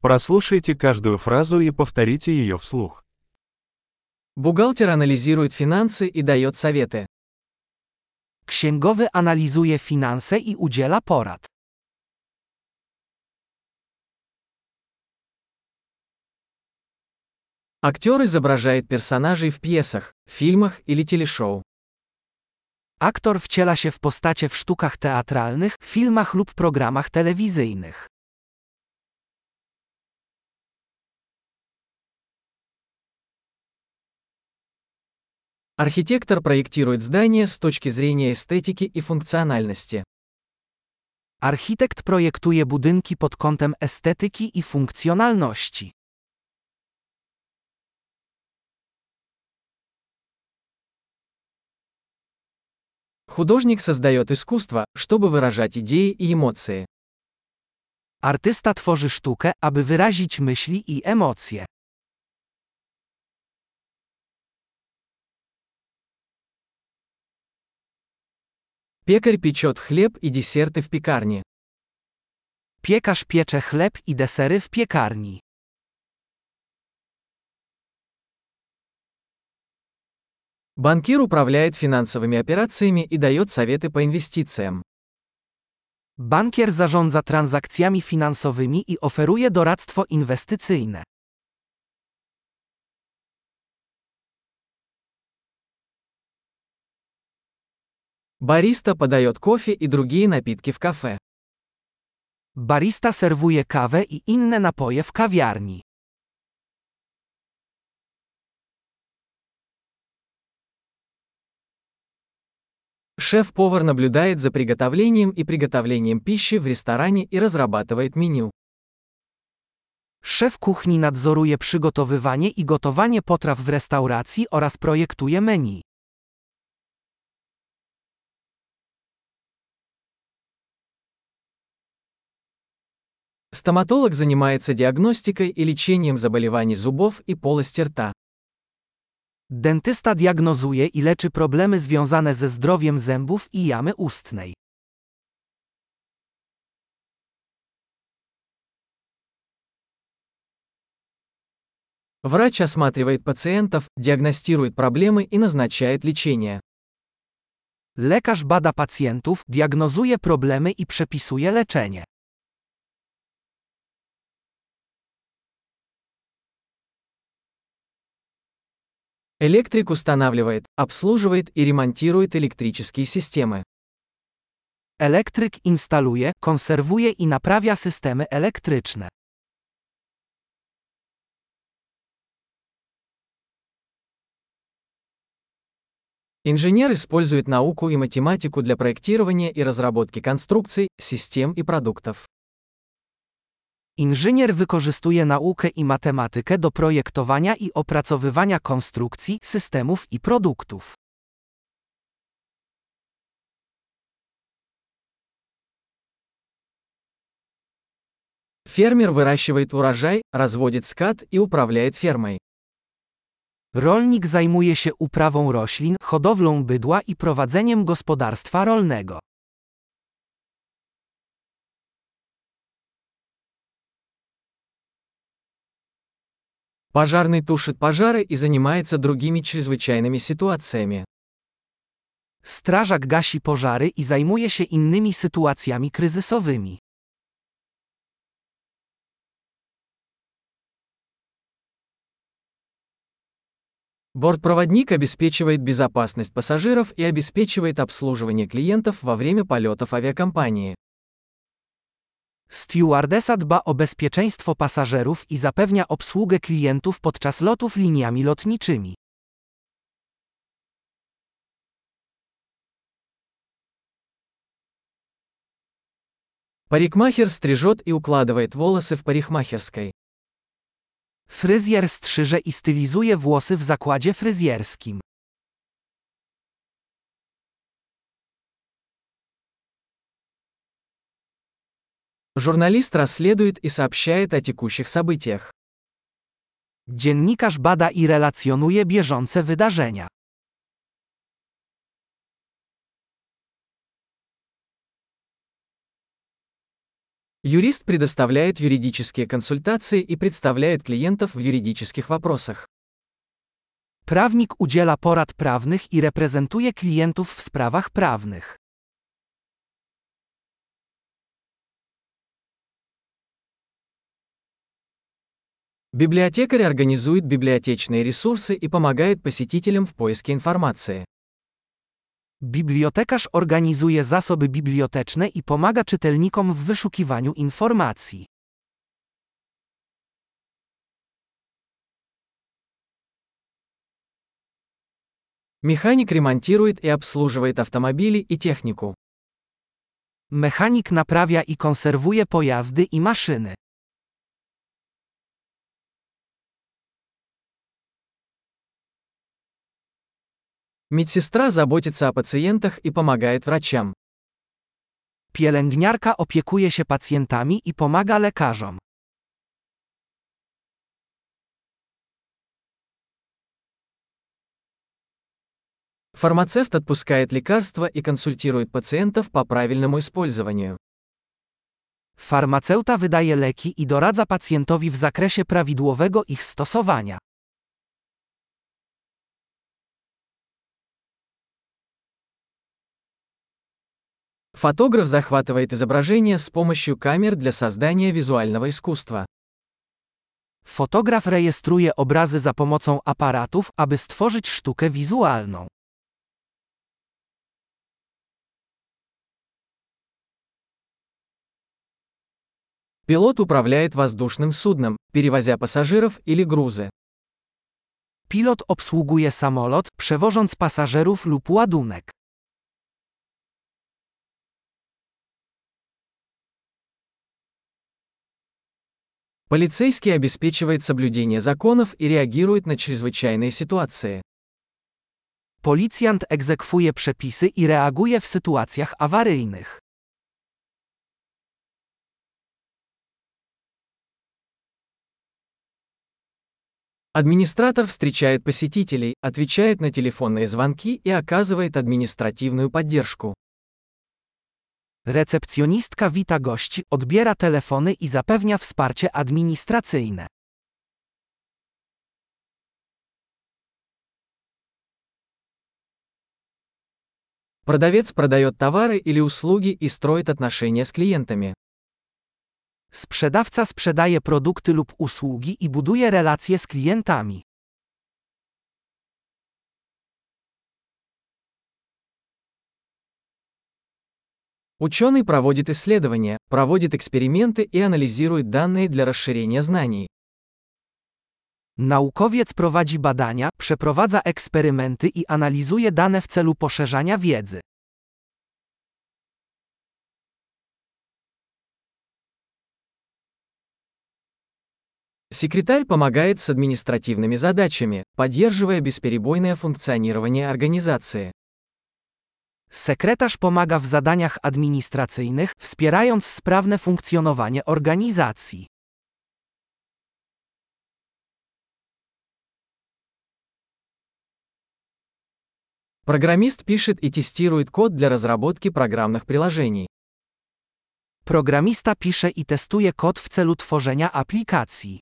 Прослушайте каждую фразу и повторите ее вслух. Бухгалтер анализирует финансы и дает советы. Księgowy analizuje finanse i udziela porad. Актер изображает персонажей в пьесах, фильмах или телешоу. Aktor wciela się w postacie w sztukach teatralnych, filmach lub programach telewizyjnych. Архитектор проектирует здание с точки зрения эстетики и функциональности. Architekt projektuje budynki pod kątem estetyki i funkcjonalności. Художник создает искусство, чтобы выражать идеи и эмоции. Artysta tworzy sztukę, aby wyrazić myśli i emocje. Пекарь печет хлеб и десерты в пекарне. Piekarz piecze chleb i desery w piekarni. Банкир управляет финансовыми операциями и дает советы по инвестициям. Bankier zarządza transakcjami finansowymi i oferuje doradztwo inwestycyjne. Бариста подает кофе и другие напитки в кафе. Barista serwuje kawę i inne napoje w kawiarni. Шеф-повар наблюдает за приготовлением и приготовлением пищи в ресторане и разрабатывает меню. Szef kuchni nadzoruje przygotowywanie i gotowanie potraw w restauracji oraz projektuje menu. Стоматолог занимается диагностикой и лечением заболеваний зубов и полости рта. Dentysta diagnozuje i leczy problemy związane ze zdrowiem zębów i jamy ustnej. Врач осматривает пациентов, диагностирует проблемы и назначает лечение. Lekarz bada pacjentów, diagnozuje problemy i przepisuje leczenie. Электрик устанавливает, обслуживает и ремонтирует электрические системы. Elektryk instaluje, konserwuje i naprawia systemy elektryczne. Инженер использует науку и математику для проектирования и разработки конструкций, систем и продуктов. Inżynier wykorzystuje naukę i matematykę do projektowania i opracowywania konstrukcji, systemów i produktów. Фермер выращивает урожай, разводит скот и управляет фермой. Rolnik zajmuje się uprawą roślin, hodowlą bydła i prowadzeniem gospodarstwa rolnego. Пожарный тушит пожары и занимается другими чрезвычайными ситуациями. Strażak gasi pożary i zajmuje się innymi sytuacjami kryzysowymi. Бортпроводник обеспечивает безопасность пассажиров и обеспечивает обслуживание клиентов во время полетов авиакомпании. Stewardesa dba o bezpieczeństwo pasażerów i zapewnia obsługę klientów podczas lotów liniami lotniczymi. Парикмахер стрижет и укладывает волосы в парикмахерской. Fryzjer strzyże i stylizuje włosy w zakładzie fryzjerskim. Журналист расследует и сообщает о текущих событиях. Dziennikarz bada i relacjonuje bieżące wydarzenia. Юрист предоставляет юридические консультации и представляет клиентов в юридических вопросах. Prawnik udziela porad prawnych i reprezentuje klientów w sprawach prawnych. Библиотекарь организует библиотечные ресурсы и помогает посетителям в поиске информации. Bibliotekarz organizuje zasoby biblioteczne i pomaga czytelnikom w wyszukiwaniu informacji. Механик ремонтирует и обслуживает автомобили и технику. Mechanik naprawia i konserwuje pojazdy i maszyny. Медсестра заботится о пациентах и помогает врачам. Pielęgniarka opiekuje się pacjentami i pomaga lekarzom. Фармацевт отпускает лекарства и консультирует пациентов по правильному использованию. Farmaceuta wydaje leki i doradza pacjentowi w zakresie prawidłowego ich stosowania. Фотограф захватывает изображение с помощью камер для создания визуального искусства. Fotograf rejestruje obrazy za pomocą aparatów, aby stworzyć sztukę wizualną. Пилот управляет воздушным судном, перевозя пассажиров или грузы. Pilot obsługuje samolot, przewożąc pasażerów lub ładunek. Полицейский обеспечивает соблюдение законов и реагирует на чрезвычайные ситуации. Policjant egzekwuje przepisy i reaguje w sytuacjach awaryjnych. Администратор встречает посетителей, отвечает на телефонные звонки и оказывает административную поддержку. Recepcjonistka wita gości, odbiera telefony i zapewnia wsparcie administracyjne. Продавец продает товары или услуги и строит отношения с клиентами. Sprzedawca sprzedaje produkty lub usługi i buduje relacje z klientami. Ученый проводит исследования, проводит эксперименты и анализирует данные для расширения знаний. Naukowiec prowadzi badania, przeprowadza eksperymenty i analizuje dane w celu poszerzania wiedzy. Секретарь помогает с административными задачами, поддерживая бесперебойное функционирование организации. Sekretarz pomaga w zadaniach administracyjnych, wspierając sprawne funkcjonowanie organizacji. Программист пишет и тестирует код для разработки программных приложений. Programista pisze i testuje kod w celu tworzenia aplikacji.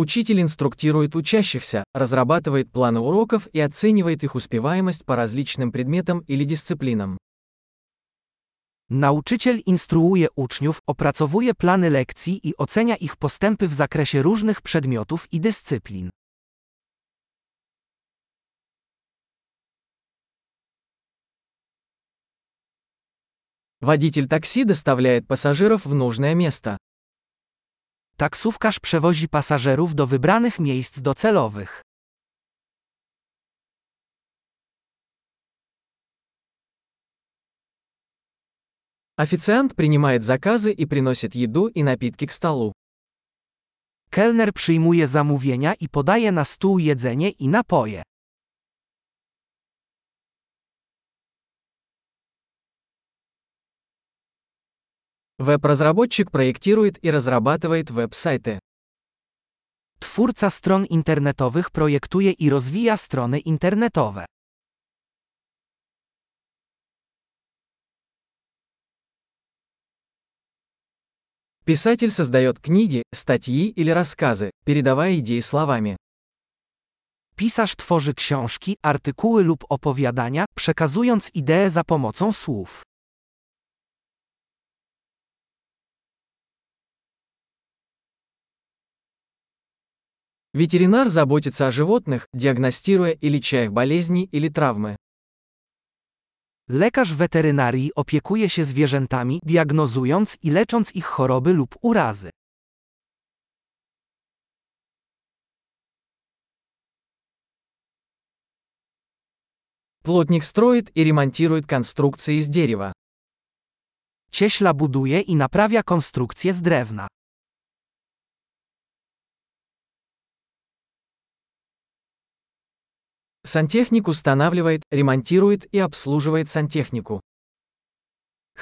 Учитель инструктирует учащихся, разрабатывает планы уроков и оценивает их успеваемость по различным предметам или дисциплинам. Nauczyciel instruuje uczniów, opracowuje plany lekcji i ocenia ich postępy w zakresie różnych przedmiotów i dyscyplin. Водитель такси доставляет пассажиров в нужное место. Taksówkarz przewozi pasażerów do wybranych miejsc docelowych. Официант принимает заказы и приносит еду и напитки к столу. Kelner przyjmuje zamówienia i podaje na stół jedzenie i napoje. Веб-разработчик проектирует и разрабатывает веб-сайты. Twórca stron internetowych projektuje i rozwija strony internetowe. Писатель создает книги, статьи или рассказы, передавая идеи словами. Pisarz tworzy książki, artykuły lub opowiadania, przekazując idee za pomocą słów. Ветеринар заботится о животных, диагностируя и леча их болезни или травмы. Lekarz weterynarii opiekuje się zwierzętami, diagnozując i lecząc ich choroby lub urazy. Плотник строит и ремонтирует конструкции из дерева. Cieśla buduje i naprawia konstrukcje z drewna. Сантехник устанавливает, ремонтирует и обслуживает сантехнику.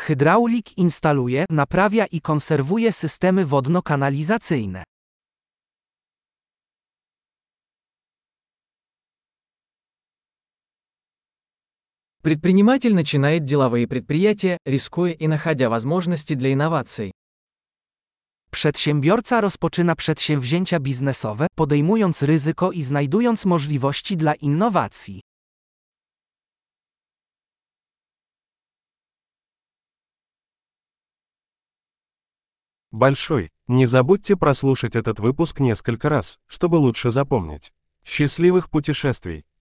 Hydraulik instaluje, naprawia i konserwuje systemy wodno-kanalizacyjne. Предприниматель начинает деловые предприятия, рискуя и находя возможности для инноваций. Przedsiębiorca rozpoczyna przedsięwzięcia biznesowe, podejmując ryzyko i znajdując możliwości dla innowacji. Большой. Не забудьте прослушать этот выпуск несколько раз, чтобы лучше запомнить. Счастливых путешествий!